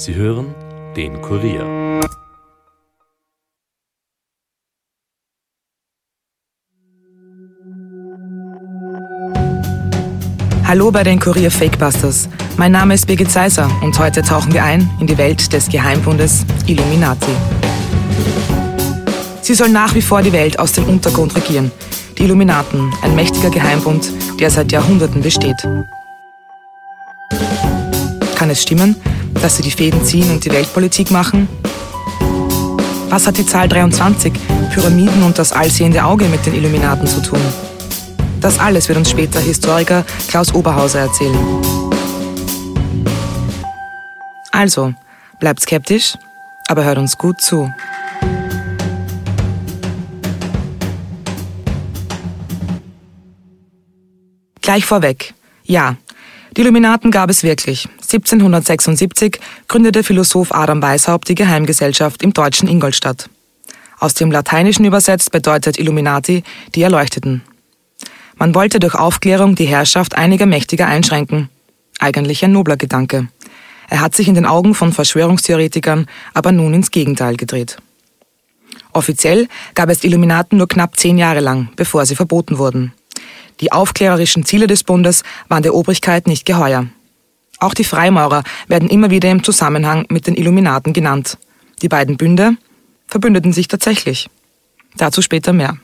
Sie hören den Kurier. Hallo bei den Kurier Fakebusters. Mein Name ist Birgit Seiser und heute tauchen wir ein in die Welt des Geheimbundes Illuminati. Sie sollen nach wie vor die Welt aus dem Untergrund regieren. Die Illuminaten, ein mächtiger Geheimbund, der seit Jahrhunderten besteht. Kann es stimmen, dass sie die Fäden ziehen und die Weltpolitik machen? Was hat die Zahl 23, Pyramiden und das allsehende Auge mit den Illuminaten zu tun? Das alles wird uns später Historiker Klaus Oberhauser erzählen. Also, bleibt skeptisch, aber hört uns gut zu. Gleich vorweg. Ja, die Illuminaten gab es wirklich. 1776 gründete Philosoph Adam Weishaupt die Geheimgesellschaft im deutschen Ingolstadt. Aus dem Lateinischen übersetzt bedeutet Illuminati die Erleuchteten. Man wollte durch Aufklärung die Herrschaft einiger Mächtiger einschränken. Eigentlich ein nobler Gedanke. Er hat sich in den Augen von Verschwörungstheoretikern aber nun ins Gegenteil gedreht. Offiziell gab es Illuminaten nur knapp zehn Jahre lang, bevor sie verboten wurden. Die aufklärerischen Ziele des Bundes waren der Obrigkeit nicht geheuer. Auch die Freimaurer werden immer wieder im Zusammenhang mit den Illuminaten genannt. Die beiden Bünde verbündeten sich tatsächlich. Dazu später mehr.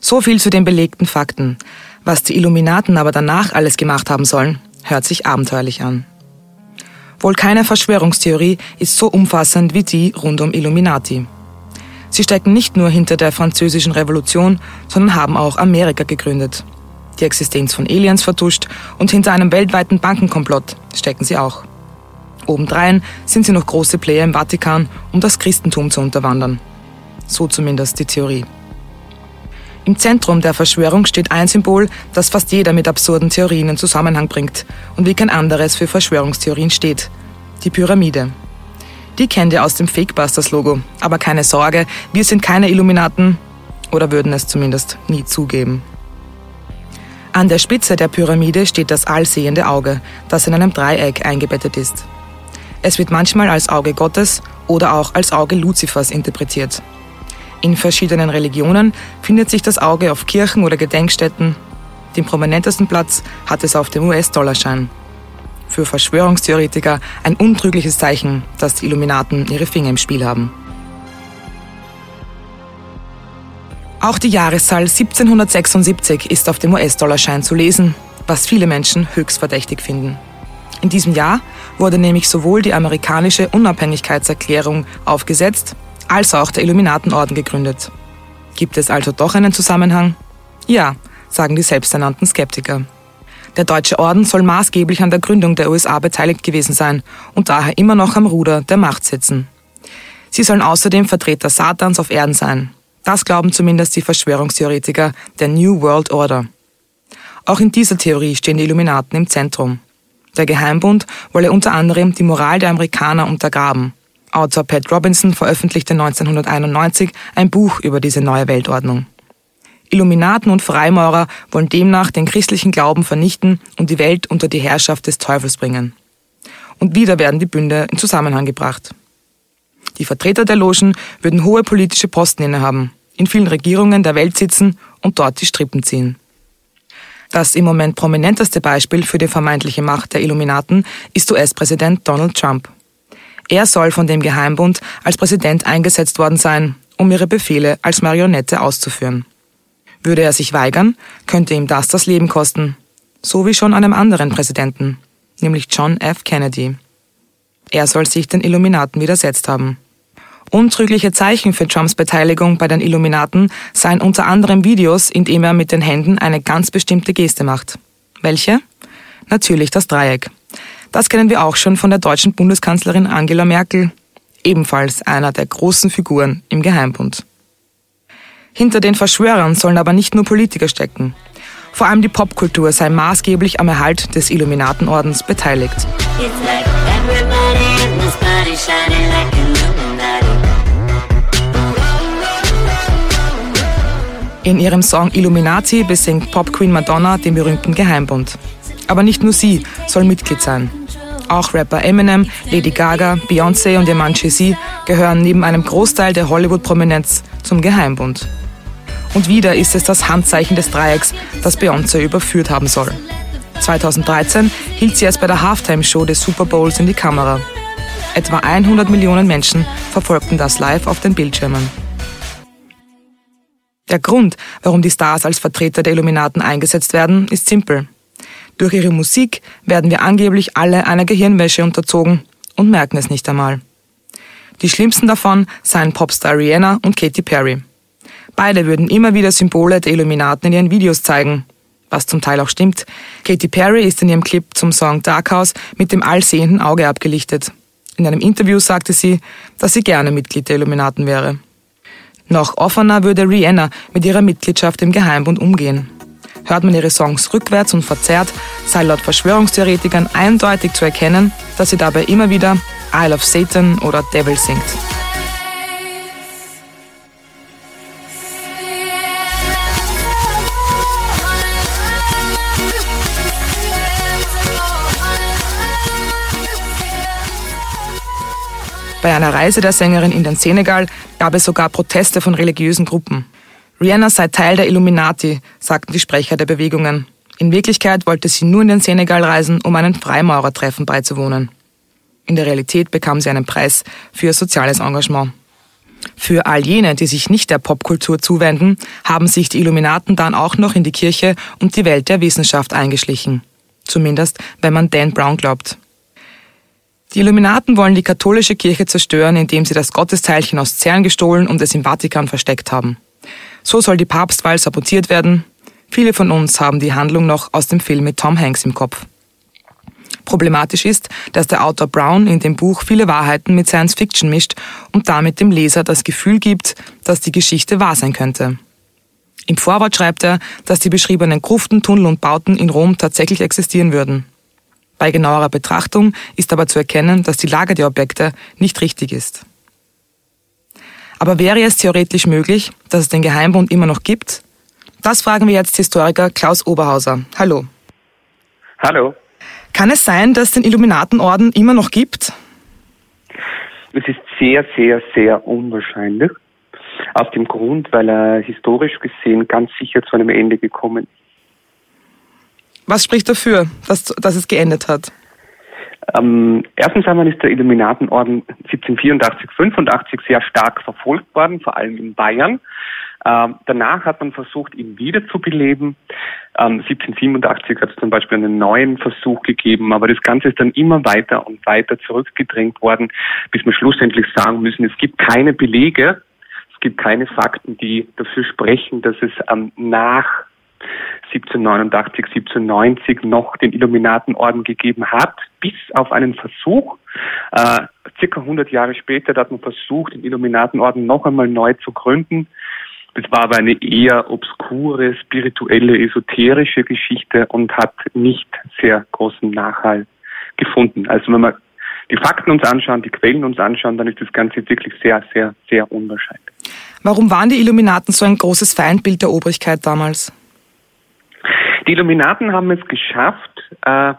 So viel zu den belegten Fakten. Was die Illuminaten aber danach alles gemacht haben sollen, hört sich abenteuerlich an. Wohl keine Verschwörungstheorie ist so umfassend wie die rund um Illuminati. Sie stecken nicht nur hinter der französischen Revolution, sondern haben auch Amerika gegründet. Die Existenz von Aliens vertuscht und hinter einem weltweiten Bankenkomplott stecken sie auch. Obendrein sind sie noch große Player im Vatikan, um das Christentum zu unterwandern. So zumindest die Theorie. Im Zentrum der Verschwörung steht ein Symbol, das fast jeder mit absurden Theorien in Zusammenhang bringt und wie kein anderes für Verschwörungstheorien steht. Die Pyramide. Die kennt ihr aus dem Fakebusters-Logo. Aber keine Sorge, wir sind keine Illuminaten oder würden es zumindest nie zugeben. An der Spitze der Pyramide steht das allsehende Auge, das in einem Dreieck eingebettet ist. Es wird manchmal als Auge Gottes oder auch als Auge Luzifers interpretiert. In verschiedenen Religionen findet sich das Auge auf Kirchen oder Gedenkstätten. Den prominentesten Platz hat es auf dem US-Dollarschein. Für Verschwörungstheoretiker ein untrügliches Zeichen, dass die Illuminaten ihre Finger im Spiel haben. Auch die Jahreszahl 1776 ist auf dem US-Dollarschein zu lesen, was viele Menschen höchst verdächtig finden. In diesem Jahr wurde nämlich sowohl die amerikanische Unabhängigkeitserklärung aufgesetzt, als auch der Illuminatenorden gegründet. Gibt es also doch einen Zusammenhang? Ja, sagen die selbsternannten Skeptiker. Der Deutsche Orden soll maßgeblich an der Gründung der USA beteiligt gewesen sein und daher immer noch am Ruder der Macht sitzen. Sie sollen außerdem Vertreter Satans auf Erden sein. Das glauben zumindest die Verschwörungstheoretiker der New World Order. Auch in dieser Theorie stehen die Illuminaten im Zentrum. Der Geheimbund wolle unter anderem die Moral der Amerikaner untergraben Autor Pat Robinson veröffentlichte 1991 ein Buch über diese neue Weltordnung. Illuminaten und Freimaurer wollen demnach den christlichen Glauben vernichten und die Welt unter die Herrschaft des Teufels bringen. Und wieder werden die Bünde in Zusammenhang gebracht. Die Vertreter der Logen würden hohe politische Posten innehaben, in vielen Regierungen der Welt sitzen und dort die Strippen ziehen. Das im Moment prominenteste Beispiel für die vermeintliche Macht der Illuminaten ist US-Präsident Donald Trump. Er soll von dem Geheimbund als Präsident eingesetzt worden sein, um ihre Befehle als Marionette auszuführen. Würde er sich weigern, könnte ihm das das Leben kosten. So wie schon einem anderen Präsidenten, nämlich John F. Kennedy. Er soll sich den Illuminaten widersetzt haben. Untrügliche Zeichen für Trumps Beteiligung bei den Illuminaten seien unter anderem Videos, in denen er mit den Händen eine ganz bestimmte Geste macht. Welche? Natürlich das Dreieck. Das kennen wir auch schon von der deutschen Bundeskanzlerin Angela Merkel, ebenfalls einer der großen Figuren im Geheimbund. Hinter den Verschwörern sollen aber nicht nur Politiker stecken. Vor allem die Popkultur sei maßgeblich am Erhalt des Illuminatenordens beteiligt. In ihrem Song Illuminati besingt Pop Queen Madonna den berühmten Geheimbund. Aber nicht nur sie soll Mitglied sein. Auch Rapper Eminem, Lady Gaga, Beyoncé und ihr Mann Jay-Z gehören neben einem Großteil der Hollywood-Prominenz zum Geheimbund. Und wieder ist es das Handzeichen des Dreiecks, das Beyoncé überführt haben soll. 2013 hielt sie es bei der Halftime-Show des Super Bowls in die Kamera. Etwa 100 Millionen Menschen verfolgten das live auf den Bildschirmen. Der Grund, warum die Stars als Vertreter der Illuminaten eingesetzt werden, ist simpel. Durch ihre Musik werden wir angeblich alle einer Gehirnwäsche unterzogen und merken es nicht einmal. Die schlimmsten davon seien Popstar Rihanna und Katy Perry. Beide würden immer wieder Symbole der Illuminaten in ihren Videos zeigen, was zum Teil auch stimmt. Katy Perry ist in ihrem Clip zum Song Dark House mit dem allsehenden Auge abgelichtet. In einem Interview sagte sie, dass sie gerne Mitglied der Illuminaten wäre. Noch offener würde Rihanna mit ihrer Mitgliedschaft im Geheimbund umgehen. Hört man ihre Songs rückwärts und verzerrt, sei laut Verschwörungstheoretikern eindeutig zu erkennen, dass sie dabei immer wieder Isle of Satan oder Devil singt. Bei einer Reise der Sängerin in den Senegal gab es sogar Proteste von religiösen Gruppen. Rihanna sei Teil der Illuminati, sagten die Sprecher der Bewegungen. In Wirklichkeit wollte sie nur in den Senegal reisen, um einem Freimaurertreffen beizuwohnen. In der Realität bekam sie einen Preis für ihr soziales Engagement. Für all jene, die sich nicht der Popkultur zuwenden, haben sich die Illuminaten dann auch noch in die Kirche und die Welt der Wissenschaft eingeschlichen. Zumindest, wenn man Dan Brown glaubt. Die Illuminaten wollen die katholische Kirche zerstören, indem sie das Gottesteilchen aus CERN gestohlen und es im Vatikan versteckt haben. So soll die Papstwahl sabotiert werden. Viele von uns haben die Handlung noch aus dem Film mit Tom Hanks im Kopf. Problematisch ist, dass der Autor Brown in dem Buch viele Wahrheiten mit Science Fiction mischt und damit dem Leser das Gefühl gibt, dass die Geschichte wahr sein könnte. Im Vorwort schreibt er, dass die beschriebenen Gruften, Tunnel und Bauten in Rom tatsächlich existieren würden. Bei genauerer Betrachtung ist aber zu erkennen, dass die Lage der Objekte nicht richtig ist. Aber wäre es theoretisch möglich, dass es den Geheimbund immer noch gibt? Das fragen wir jetzt Historiker Klaus Oberhauser. Hallo. Hallo. Kann es sein, dass es den Illuminatenorden immer noch gibt? Es ist sehr, sehr, sehr unwahrscheinlich. Aus dem Grund, weil er historisch gesehen ganz sicher zu einem Ende gekommen ist. Was spricht dafür, dass, dass es geendet hat? Ähm, erstens einmal ist der Illuminatenorden 1784, 85 sehr stark verfolgt worden, vor allem in Bayern. Ähm, danach hat man versucht, ihn wiederzubeleben. Ähm, 1787 hat es zum Beispiel einen neuen Versuch gegeben, aber das Ganze ist dann immer weiter und weiter zurückgedrängt worden, bis wir schlussendlich sagen müssen, es gibt keine Belege, es gibt keine Fakten, die dafür sprechen, dass es ähm, nach 1789, 1790 noch den Illuminatenorden gegeben hat, bis auf einen Versuch. Äh, circa 100 Jahre später hat man versucht, den Illuminatenorden noch einmal neu zu gründen. Das war aber eine eher obskure, spirituelle, esoterische Geschichte und hat nicht sehr großen Nachhall gefunden. Also wenn wir die Fakten uns anschauen, die Quellen uns anschauen, dann ist das Ganze wirklich sehr, sehr, sehr unwahrscheinlich. Warum waren die Illuminaten so ein großes Feindbild der Obrigkeit damals? Die Illuminaten haben es geschafft, äh,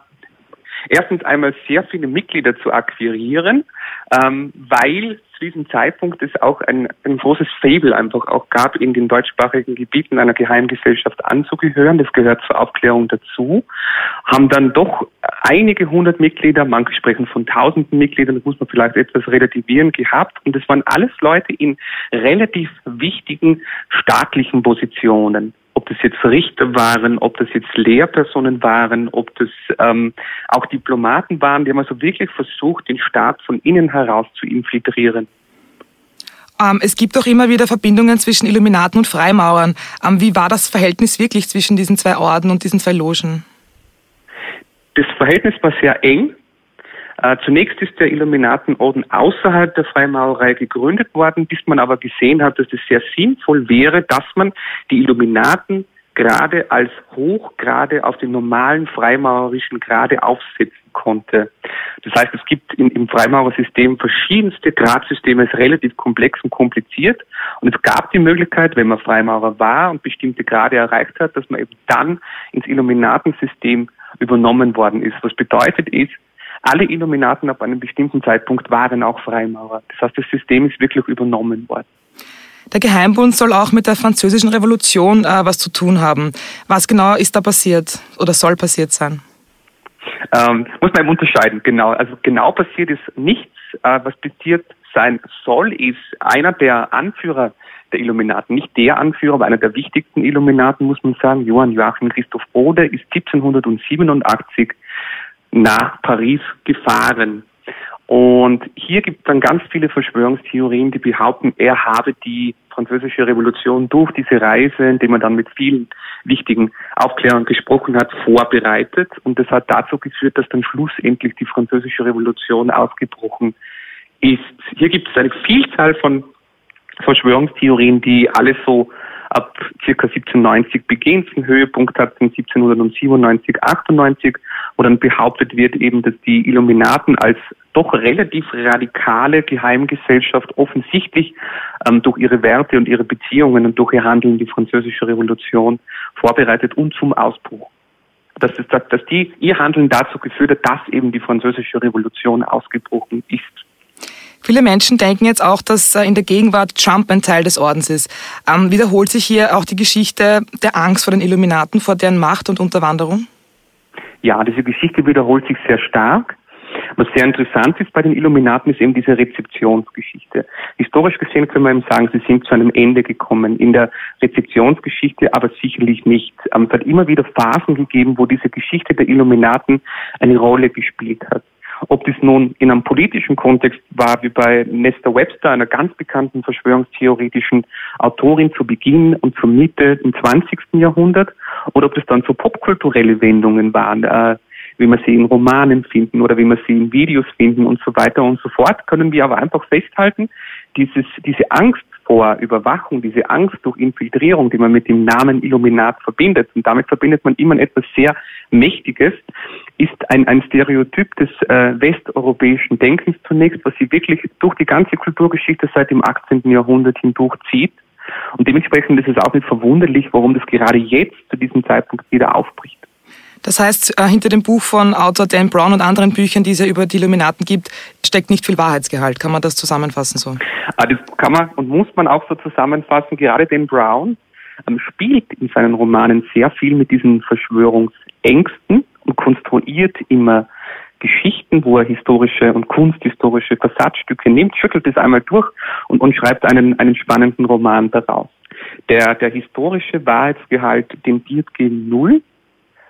erstens einmal sehr viele Mitglieder zu akquirieren, ähm, weil zu diesem Zeitpunkt es auch ein, ein großes Fable einfach auch gab, in den deutschsprachigen Gebieten einer Geheimgesellschaft anzugehören. Das gehört zur Aufklärung dazu. Haben dann doch einige hundert Mitglieder, manche sprechen von tausenden Mitgliedern, das muss man vielleicht etwas relativieren, gehabt. Und es waren alles Leute in relativ wichtigen staatlichen Positionen ob das jetzt Richter waren, ob das jetzt Lehrpersonen waren, ob das ähm, auch Diplomaten waren, die haben also wirklich versucht, den Staat von innen heraus zu infiltrieren. Ähm, es gibt auch immer wieder Verbindungen zwischen Illuminaten und Freimaurern. Ähm, wie war das Verhältnis wirklich zwischen diesen zwei Orden und diesen zwei Logen? Das Verhältnis war sehr eng. Äh, zunächst ist der Illuminatenorden außerhalb der Freimaurerei gegründet worden, bis man aber gesehen hat, dass es sehr sinnvoll wäre, dass man die Illuminaten gerade als Hochgrade auf den normalen freimaurerischen Grade aufsetzen konnte. Das heißt, es gibt im, im Freimaurersystem verschiedenste Gradsysteme, es ist relativ komplex und kompliziert. Und es gab die Möglichkeit, wenn man Freimaurer war und bestimmte Grade erreicht hat, dass man eben dann ins Illuminatensystem übernommen worden ist. Was bedeutet ist, alle Illuminaten ab einem bestimmten Zeitpunkt waren auch Freimaurer. Das heißt, das System ist wirklich übernommen worden. Der Geheimbund soll auch mit der französischen Revolution äh, was zu tun haben. Was genau ist da passiert oder soll passiert sein? Ähm, muss man eben unterscheiden, genau. Also genau passiert ist nichts. Äh, was passiert sein soll, ist einer der Anführer der Illuminaten, nicht der Anführer, aber einer der wichtigsten Illuminaten, muss man sagen, Johann Joachim Christoph Bode, ist 1787 nach Paris gefahren. Und hier gibt es dann ganz viele Verschwörungstheorien, die behaupten, er habe die französische Revolution durch diese Reise, indem er dann mit vielen wichtigen Aufklärern gesprochen hat, vorbereitet. Und das hat dazu geführt, dass dann schlussendlich die französische Revolution ausgebrochen ist. Hier gibt es eine Vielzahl von Verschwörungstheorien, die alles so ab circa 1790 beginnt, einen Höhepunkt hat in 1797, 98, wo dann behauptet wird eben, dass die Illuminaten als doch relativ radikale Geheimgesellschaft offensichtlich ähm, durch ihre Werte und ihre Beziehungen und durch ihr Handeln die französische Revolution vorbereitet und zum Ausbruch. Dass, es, dass die, ihr Handeln dazu geführt hat, dass eben die französische Revolution ausgebrochen ist. Viele Menschen denken jetzt auch, dass äh, in der Gegenwart Trump ein Teil des Ordens ist. Ähm, wiederholt sich hier auch die Geschichte der Angst vor den Illuminaten, vor deren Macht und Unterwanderung? Ja, diese Geschichte wiederholt sich sehr stark. Was sehr interessant ist bei den Illuminaten, ist eben diese Rezeptionsgeschichte. Historisch gesehen können wir eben sagen, sie sind zu einem Ende gekommen. In der Rezeptionsgeschichte aber sicherlich nicht. Ähm, es hat immer wieder Phasen gegeben, wo diese Geschichte der Illuminaten eine Rolle gespielt hat. Ob das nun in einem politischen Kontext war, wie bei Nesta Webster, einer ganz bekannten verschwörungstheoretischen Autorin zu Beginn und zur Mitte im 20. Jahrhundert, oder ob das dann so popkulturelle Wendungen waren, äh, wie wir sie in Romanen finden oder wie wir sie in Videos finden und so weiter und so fort, können wir aber einfach festhalten, dieses, diese Angst vor Überwachung, diese Angst durch Infiltrierung, die man mit dem Namen Illuminat verbindet, und damit verbindet man immer etwas sehr Mächtiges, ist ein, ein Stereotyp des äh, westeuropäischen Denkens zunächst, was sie wirklich durch die ganze Kulturgeschichte seit dem 18. Jahrhundert hindurch zieht. Und dementsprechend ist es auch nicht verwunderlich, warum das gerade jetzt zu diesem Zeitpunkt wieder aufbricht. Das heißt, äh, hinter dem Buch von Autor Dan Brown und anderen Büchern, die es ja über die Illuminaten gibt, steckt nicht viel Wahrheitsgehalt. Kann man das zusammenfassen so? Ah, das kann man und muss man auch so zusammenfassen. Gerade Dan Brown ähm, spielt in seinen Romanen sehr viel mit diesen Verschwörungsängsten und konstruiert immer Geschichten, wo er historische und kunsthistorische Versatzstücke nimmt, schüttelt es einmal durch und, und schreibt einen, einen spannenden Roman daraus. Der, der historische Wahrheitsgehalt tendiert gegen Null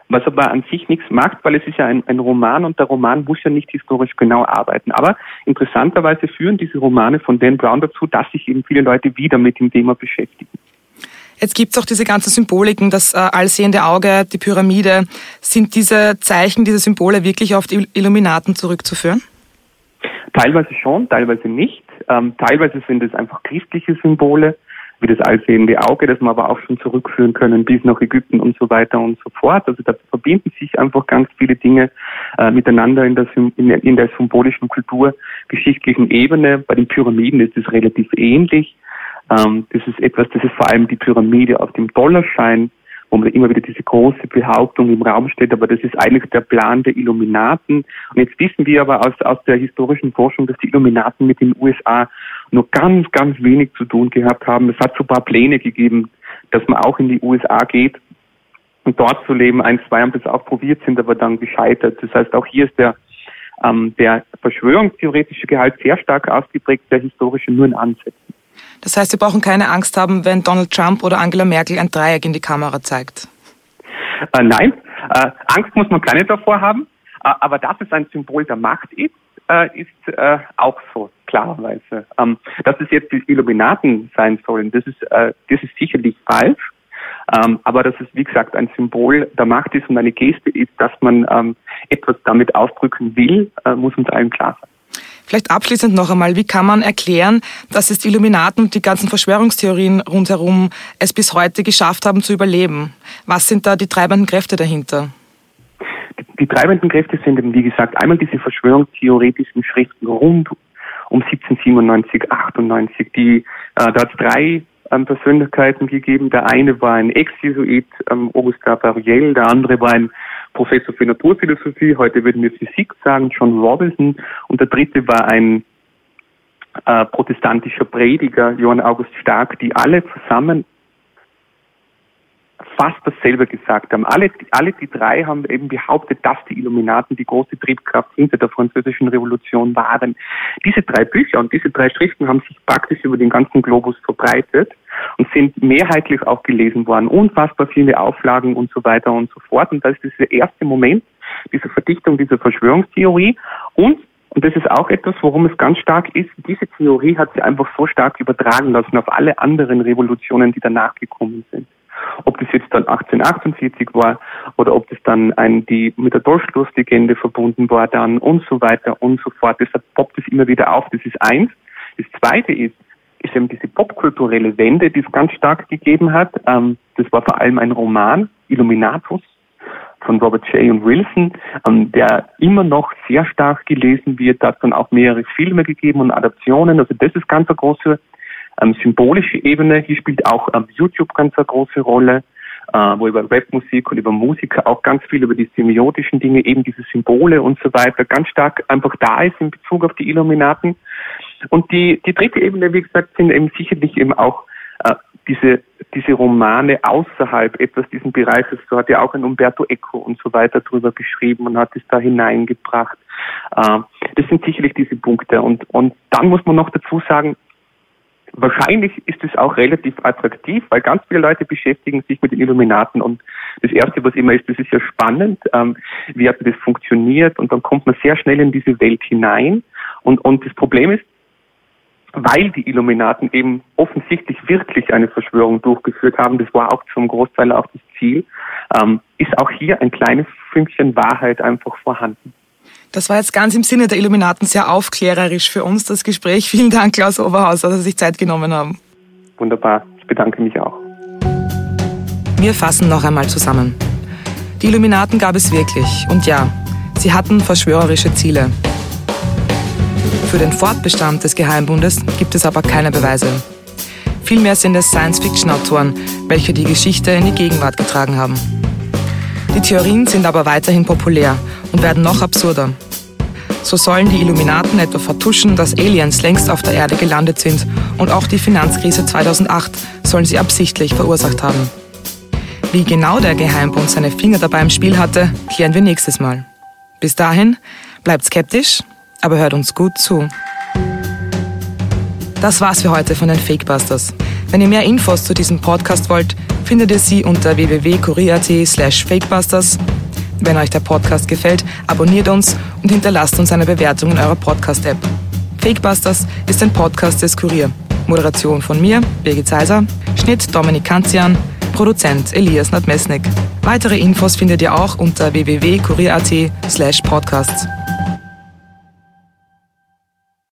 was aber an sich nichts macht, weil es ist ja ein, ein Roman und der Roman muss ja nicht historisch genau arbeiten. Aber interessanterweise führen diese Romane von Dan Brown dazu, dass sich eben viele Leute wieder mit dem Thema beschäftigen. Jetzt gibt es auch diese ganzen Symboliken, das äh, allsehende Auge, die Pyramide. Sind diese Zeichen, diese Symbole wirklich auf die Illuminaten zurückzuführen? Teilweise schon, teilweise nicht. Ähm, teilweise sind es einfach christliche Symbole wie das allsehende Auge, das wir aber auch schon zurückführen können bis nach Ägypten und so weiter und so fort. Also da verbinden sich einfach ganz viele Dinge äh, miteinander in der, in, in der symbolischen kulturgeschichtlichen Ebene. Bei den Pyramiden ist es relativ ähnlich. Ähm, das ist etwas, das ist vor allem die Pyramide auf dem Dollarschein wo man immer wieder diese große Behauptung im Raum steht, aber das ist eigentlich der Plan der Illuminaten. Und jetzt wissen wir aber aus, aus der historischen Forschung, dass die Illuminaten mit den USA nur ganz, ganz wenig zu tun gehabt haben. Es hat so ein paar Pläne gegeben, dass man auch in die USA geht und dort zu leben. Ein, zwei haben das auch probiert, sind aber dann gescheitert. Das heißt, auch hier ist der, ähm, der verschwörungstheoretische Gehalt sehr stark ausgeprägt, der historische nur in Ansätzen. Das heißt, wir brauchen keine Angst haben, wenn Donald Trump oder Angela Merkel ein Dreieck in die Kamera zeigt. Äh, nein, äh, Angst muss man keine davor haben, äh, aber dass es ein Symbol der Macht ist, äh, ist äh, auch so, klarerweise. Ähm, dass es jetzt die Illuminaten sein sollen, das ist, äh, das ist sicherlich falsch. Ähm, aber dass es, wie gesagt, ein Symbol der Macht ist und eine Geste ist, dass man ähm, etwas damit ausdrücken will, muss uns allen klar sein. Vielleicht abschließend noch einmal, wie kann man erklären, dass es die Illuminaten und die ganzen Verschwörungstheorien rundherum es bis heute geschafft haben zu überleben? Was sind da die treibenden Kräfte dahinter? Die treibenden Kräfte sind eben, wie gesagt, einmal diese verschwörungstheoretischen Schriften rund um 1797, 98. Die, äh, da hat es drei ähm, Persönlichkeiten gegeben. Der eine war ein Ex-Jesuit, ähm, Augustin Bariel, der andere war ein Professor für Naturphilosophie, heute würden wir Physik sagen, John Robinson. Und der dritte war ein äh, protestantischer Prediger, Johann August Stark, die alle zusammen fast dasselbe gesagt haben. Alle, alle die drei haben eben behauptet, dass die Illuminaten die große Triebkraft hinter der französischen Revolution waren. Diese drei Bücher und diese drei Schriften haben sich praktisch über den ganzen Globus verbreitet und sind mehrheitlich auch gelesen worden. Unfassbar viele Auflagen und so weiter und so fort. Und das ist dieser erste Moment dieser Verdichtung dieser Verschwörungstheorie. Und und das ist auch etwas, worum es ganz stark ist. Diese Theorie hat sie einfach so stark übertragen lassen auf alle anderen Revolutionen, die danach gekommen sind. Ob das jetzt dann 1848 war oder ob das dann ein, die mit der Dolchstoßlegende verbunden war dann und so weiter und so fort. Deshalb poppt es immer wieder auf. Das ist eins. Das zweite ist, ist eben diese popkulturelle Wende, die es ganz stark gegeben hat. Ähm, das war vor allem ein Roman, Illuminatus, von Robert J. und Wilson, ähm, der immer noch sehr stark gelesen wird. Da hat dann auch mehrere Filme gegeben und Adaptionen. Also das ist ganz eine große ähm, symbolische Ebene. Hier spielt auch ähm, YouTube ganz eine große Rolle, äh, wo über Webmusik und über Musiker auch ganz viel über die semiotischen Dinge, eben diese Symbole und so weiter, ganz stark einfach da ist in Bezug auf die Illuminaten. Und die, die dritte Ebene, wie gesagt, sind eben sicherlich eben auch äh, diese, diese Romane außerhalb etwas diesen Bereiches. So hat ja auch ein Umberto Eco und so weiter drüber geschrieben und hat es da hineingebracht. Äh, das sind sicherlich diese Punkte. Und, und dann muss man noch dazu sagen, Wahrscheinlich ist es auch relativ attraktiv, weil ganz viele Leute beschäftigen sich mit den Illuminaten und das Erste, was immer ist, das ist ja spannend, ähm, wie hat das funktioniert und dann kommt man sehr schnell in diese Welt hinein und, und das Problem ist, weil die Illuminaten eben offensichtlich wirklich eine Verschwörung durchgeführt haben, das war auch zum Großteil auch das Ziel, ähm, ist auch hier ein kleines Fünkchen Wahrheit einfach vorhanden. Das war jetzt ganz im Sinne der Illuminaten sehr aufklärerisch für uns, das Gespräch. Vielen Dank, Klaus Oberhaus, dass Sie sich Zeit genommen haben. Wunderbar, ich bedanke mich auch. Wir fassen noch einmal zusammen. Die Illuminaten gab es wirklich. Und ja, sie hatten verschwörerische Ziele. Für den Fortbestand des Geheimbundes gibt es aber keine Beweise. Vielmehr sind es Science-Fiction-Autoren, welche die Geschichte in die Gegenwart getragen haben. Die Theorien sind aber weiterhin populär und werden noch absurder. So sollen die Illuminaten etwa vertuschen, dass Aliens längst auf der Erde gelandet sind und auch die Finanzkrise 2008 sollen sie absichtlich verursacht haben. Wie genau der Geheimbund seine Finger dabei im Spiel hatte, klären wir nächstes Mal. Bis dahin, bleibt skeptisch, aber hört uns gut zu. Das war's für heute von den Fakebusters. Wenn ihr mehr Infos zu diesem Podcast wollt, findet ihr sie unter www.kurier.at slash fakebusters wenn euch der Podcast gefällt, abonniert uns und hinterlasst uns eine Bewertung in eurer Podcast-App. Fakebusters ist ein Podcast des Kurier. Moderation von mir, Birgit Seiser, Schnitt Dominik Kanzian, Produzent Elias Nadmesnik. Weitere Infos findet ihr auch unter www.kurier.at slash podcasts.